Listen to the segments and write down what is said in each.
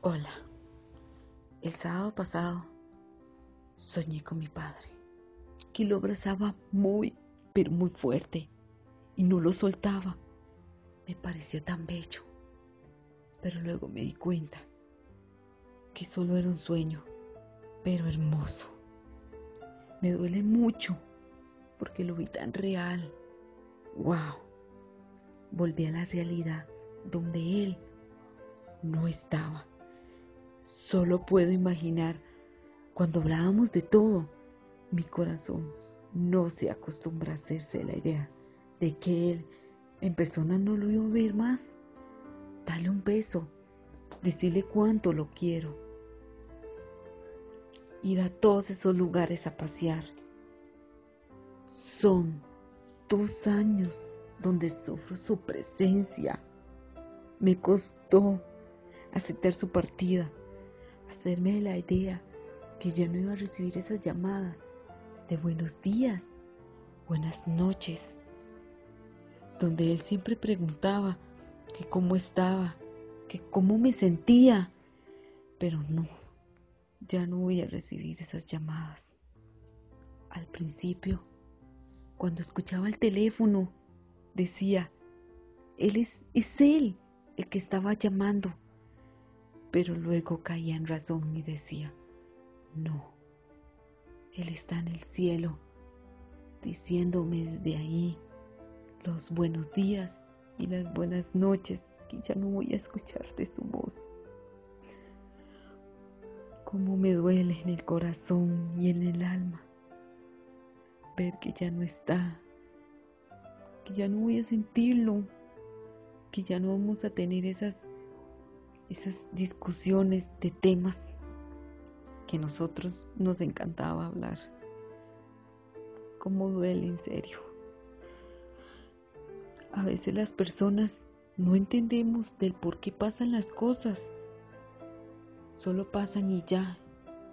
Hola. El sábado pasado soñé con mi padre, que lo abrazaba muy, pero muy fuerte y no lo soltaba. Me pareció tan bello, pero luego me di cuenta que solo era un sueño, pero hermoso. Me duele mucho porque lo vi tan real. ¡Wow! Volví a la realidad donde él no estaba. Solo puedo imaginar cuando hablábamos de todo, mi corazón no se acostumbra a hacerse la idea de que él en persona no lo iba a ver más. Dale un beso, decirle cuánto lo quiero. Ir a todos esos lugares a pasear. Son dos años donde sufro su presencia. Me costó aceptar su partida, hacerme la idea que ya no iba a recibir esas llamadas de buenos días, buenas noches, donde él siempre preguntaba que cómo estaba, que cómo me sentía, pero no, ya no voy a recibir esas llamadas. Al principio, cuando escuchaba el teléfono, decía, él es, es él el que estaba llamando pero luego caía en razón y decía, no, Él está en el cielo, diciéndome desde ahí los buenos días y las buenas noches, que ya no voy a escucharte su voz. Cómo me duele en el corazón y en el alma ver que ya no está, que ya no voy a sentirlo, que ya no vamos a tener esas esas discusiones de temas que nosotros nos encantaba hablar. Cómo duele en serio. A veces las personas no entendemos del por qué pasan las cosas. Solo pasan y ya.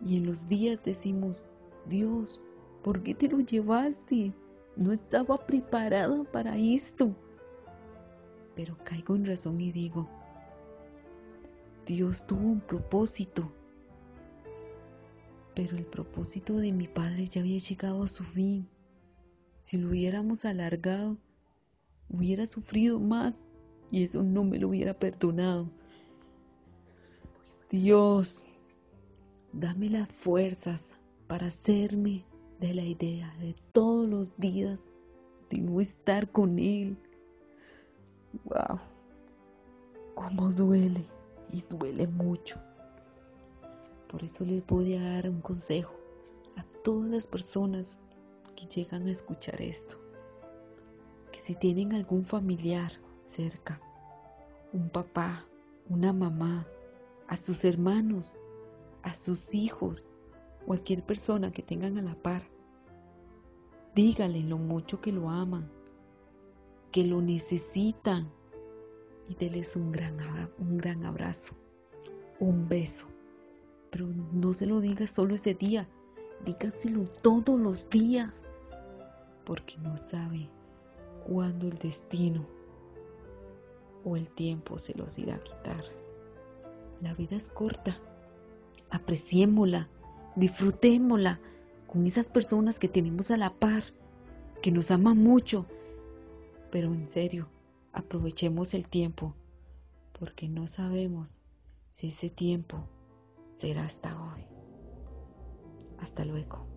Y en los días decimos, Dios, ¿por qué te lo llevaste? No estaba preparada para esto. Pero caigo en razón y digo, Dios tuvo un propósito, pero el propósito de mi padre ya había llegado a su fin. Si lo hubiéramos alargado, hubiera sufrido más y eso no me lo hubiera perdonado. Dios, dame las fuerzas para hacerme de la idea de todos los días de no estar con Él. ¡Wow! ¿Cómo duele? Y duele mucho. Por eso les voy a dar un consejo a todas las personas que llegan a escuchar esto. Que si tienen algún familiar cerca, un papá, una mamá, a sus hermanos, a sus hijos, cualquier persona que tengan a la par, díganle lo mucho que lo aman, que lo necesitan y déles un gran, un gran abrazo, un beso. Pero no se lo diga solo ese día, dígaselo todos los días, porque no sabe cuándo el destino o el tiempo se los irá a quitar. La vida es corta, apreciémosla, disfrutémosla con esas personas que tenemos a la par, que nos aman mucho, pero en serio, aprovechemos el tiempo, porque no sabemos si ese tiempo será hasta hoy. Hasta luego.